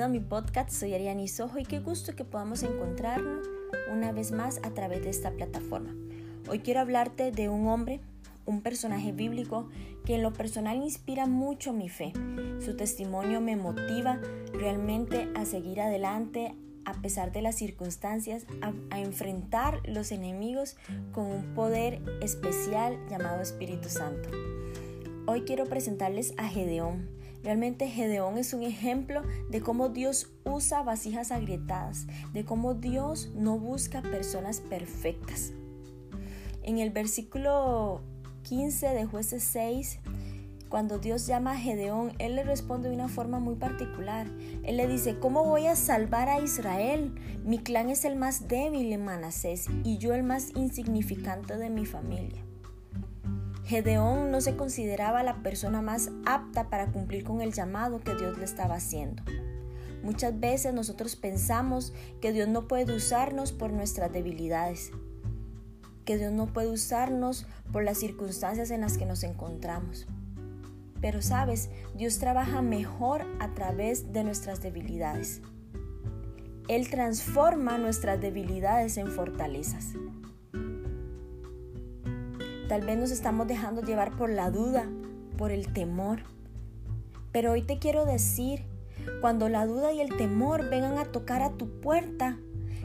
bienvenido a mi podcast. Soy Ariani Sojo y qué gusto que podamos encontrarnos una vez más a través de esta plataforma. Hoy quiero hablarte de un hombre, un personaje bíblico que en lo personal inspira mucho mi fe. Su testimonio me motiva realmente a seguir adelante a pesar de las circunstancias, a, a enfrentar los enemigos con un poder especial llamado Espíritu Santo. Hoy quiero presentarles a Gedeón. Realmente Gedeón es un ejemplo de cómo Dios usa vasijas agrietadas, de cómo Dios no busca personas perfectas. En el versículo 15 de jueces 6, cuando Dios llama a Gedeón, Él le responde de una forma muy particular. Él le dice, ¿cómo voy a salvar a Israel? Mi clan es el más débil en Manasés y yo el más insignificante de mi familia. Gedeón no se consideraba la persona más apta para cumplir con el llamado que Dios le estaba haciendo. Muchas veces nosotros pensamos que Dios no puede usarnos por nuestras debilidades, que Dios no puede usarnos por las circunstancias en las que nos encontramos. Pero sabes, Dios trabaja mejor a través de nuestras debilidades. Él transforma nuestras debilidades en fortalezas. Tal vez nos estamos dejando llevar por la duda, por el temor. Pero hoy te quiero decir, cuando la duda y el temor vengan a tocar a tu puerta,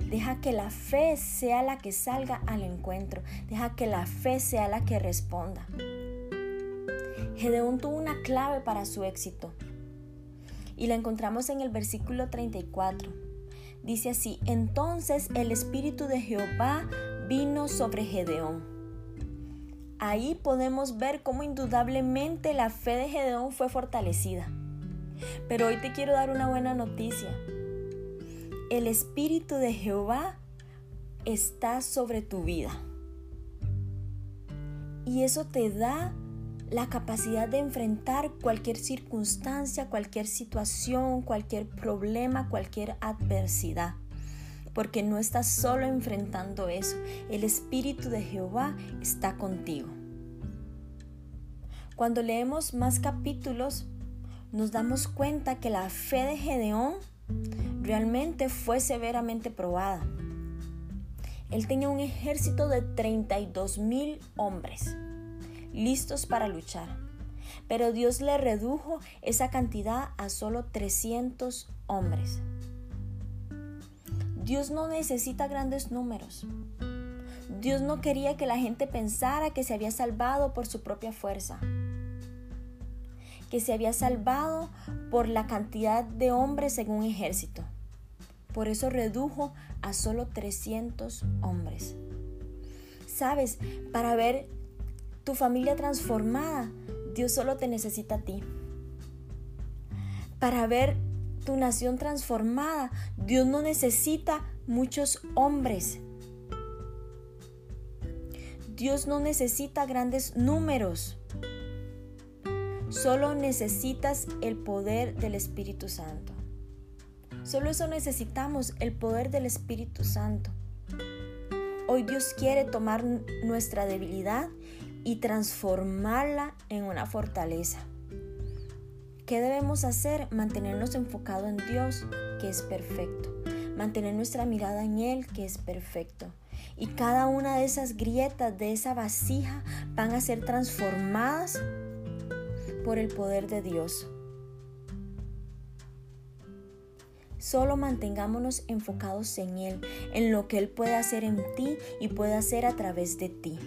deja que la fe sea la que salga al encuentro. Deja que la fe sea la que responda. Gedeón tuvo una clave para su éxito y la encontramos en el versículo 34. Dice así, entonces el Espíritu de Jehová vino sobre Gedeón Ahí podemos ver cómo indudablemente la fe de Gedeón fue fortalecida. Pero hoy te quiero dar una buena noticia. El Espíritu de Jehová está sobre tu vida. Y eso te da la capacidad de enfrentar cualquier circunstancia, cualquier situación, cualquier problema, cualquier adversidad porque no estás solo enfrentando eso. El Espíritu de Jehová está contigo. Cuando leemos más capítulos, nos damos cuenta que la fe de Gedeón realmente fue severamente probada. Él tenía un ejército de 32 mil hombres listos para luchar, pero Dios le redujo esa cantidad a solo 300 hombres. Dios no necesita grandes números. Dios no quería que la gente pensara que se había salvado por su propia fuerza, que se había salvado por la cantidad de hombres en un ejército. Por eso redujo a solo 300 hombres. Sabes, para ver tu familia transformada, Dios solo te necesita a ti. Para ver tu nación transformada. Dios no necesita muchos hombres. Dios no necesita grandes números. Solo necesitas el poder del Espíritu Santo. Solo eso necesitamos, el poder del Espíritu Santo. Hoy Dios quiere tomar nuestra debilidad y transformarla en una fortaleza. ¿Qué debemos hacer? Mantenernos enfocados en Dios, que es perfecto. Mantener nuestra mirada en Él, que es perfecto. Y cada una de esas grietas de esa vasija van a ser transformadas por el poder de Dios. Solo mantengámonos enfocados en Él, en lo que Él puede hacer en ti y puede hacer a través de ti.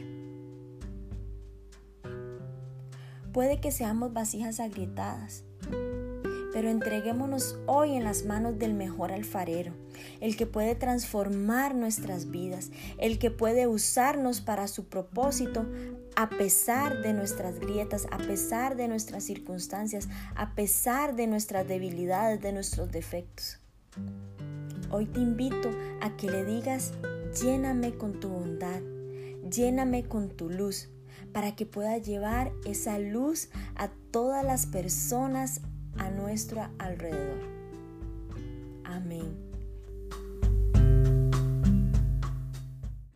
Puede que seamos vasijas agrietadas, pero entreguémonos hoy en las manos del mejor alfarero, el que puede transformar nuestras vidas, el que puede usarnos para su propósito a pesar de nuestras grietas, a pesar de nuestras circunstancias, a pesar de nuestras debilidades, de nuestros defectos. Hoy te invito a que le digas, lléname con tu bondad, lléname con tu luz, para que pueda llevar esa luz a todas las personas a nuestro alrededor. Amén.